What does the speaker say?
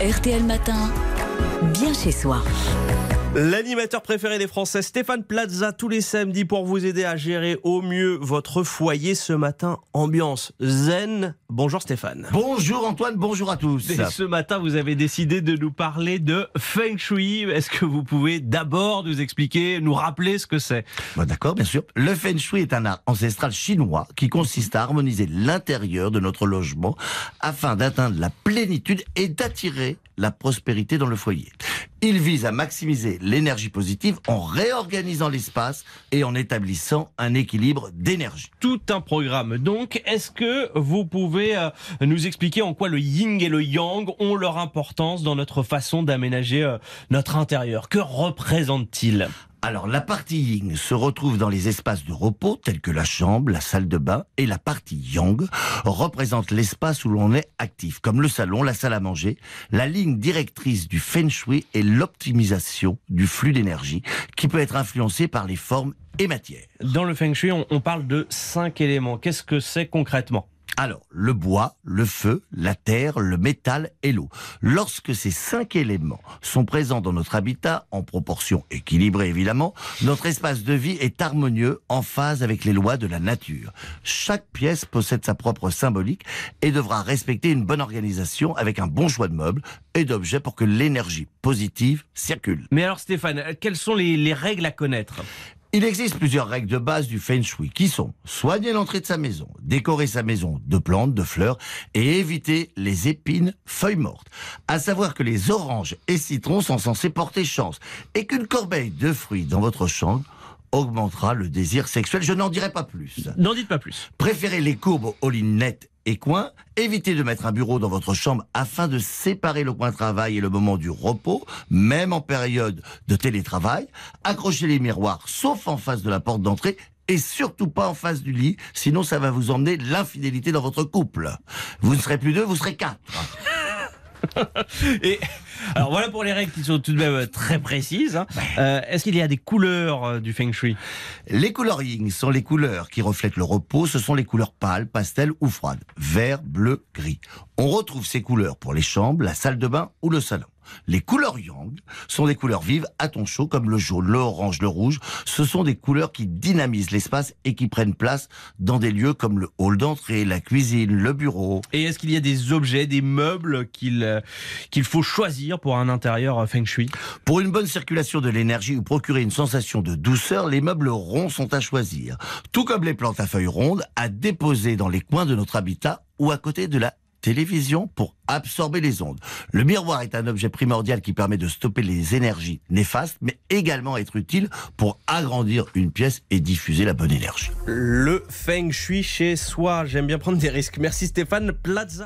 RTL Matin, bien chez soi. L'animateur préféré des Français, Stéphane Plaza, tous les samedis pour vous aider à gérer au mieux votre foyer. Ce matin, ambiance zen. Bonjour Stéphane. Bonjour Antoine, bonjour à tous. Et ce matin, vous avez décidé de nous parler de Feng Shui. Est-ce que vous pouvez d'abord nous expliquer, nous rappeler ce que c'est? Bah, D'accord, bien sûr. Le Feng Shui est un art ancestral chinois qui consiste à harmoniser l'intérieur de notre logement afin d'atteindre la plénitude et d'attirer la prospérité dans le foyer. Il vise à maximiser l'énergie positive en réorganisant l'espace et en établissant un équilibre d'énergie. Tout un programme. Donc, est-ce que vous pouvez euh, nous expliquer en quoi le yin et le yang ont leur importance dans notre façon d'aménager euh, notre intérieur? Que représentent-ils Alors, la partie yin se retrouve dans les espaces de repos tels que la chambre, la salle de bain et la partie yang représente l'espace où l'on est actif, comme le salon, la salle à manger. La ligne directrice du feng shui est l'optimisation du flux d'énergie qui peut être influencé par les formes et matières. Dans le Feng Shui, on, on parle de cinq éléments. Qu'est-ce que c'est concrètement? Alors, le bois, le feu, la terre, le métal et l'eau. Lorsque ces cinq éléments sont présents dans notre habitat, en proportion équilibrée évidemment, notre espace de vie est harmonieux, en phase avec les lois de la nature. Chaque pièce possède sa propre symbolique et devra respecter une bonne organisation avec un bon choix de meubles et d'objets pour que l'énergie positive circule. Mais alors Stéphane, quelles sont les règles à connaître? Il existe plusieurs règles de base du feng shui qui sont soigner l'entrée de sa maison, décorer sa maison de plantes, de fleurs et éviter les épines, feuilles mortes. À savoir que les oranges et citrons sont censés porter chance et qu'une corbeille de fruits dans votre chambre augmentera le désir sexuel. Je n'en dirai pas plus. N'en dites pas plus. Préférez les courbes aux lignes nettes et coins. Évitez de mettre un bureau dans votre chambre afin de séparer le coin travail et le moment du repos, même en période de télétravail. Accrochez les miroirs, sauf en face de la porte d'entrée. Et surtout pas en face du lit, sinon ça va vous emmener l'infidélité dans votre couple. Vous ne serez plus deux, vous serez quatre. alors voilà pour les règles qui sont tout de même très précises. hein. Euh, Est-ce qu'il y a des couleurs euh, du Feng Shui? Les yin sont les couleurs qui reflètent le repos. Ce sont les couleurs pâles, pastel ou froides. Vert, bleu, gris. On retrouve ces couleurs pour les chambres, la salle de bain ou le salon. Les couleurs yang sont des couleurs vives à ton chaud comme le jaune, le orange, le rouge. Ce sont des couleurs qui dynamisent l'espace et qui prennent place dans des lieux comme le hall d'entrée, la cuisine, le bureau. Et est-ce qu'il y a des objets, des meubles qu'il euh, qu'il faut choisir pour un intérieur euh, Feng Shui? Pour une bonne circulation de l'énergie ou procurer une sensation de douceur, les meubles ronds sont à choisir. Tout comme les plantes à feuilles rondes à déposer dans les coins de notre habitat ou à côté de la télévision pour absorber les ondes. Le miroir est un objet primordial qui permet de stopper les énergies néfastes, mais également être utile pour agrandir une pièce et diffuser la bonne énergie. Le Feng Shui chez soi. J'aime bien prendre des risques. Merci Stéphane Plaza.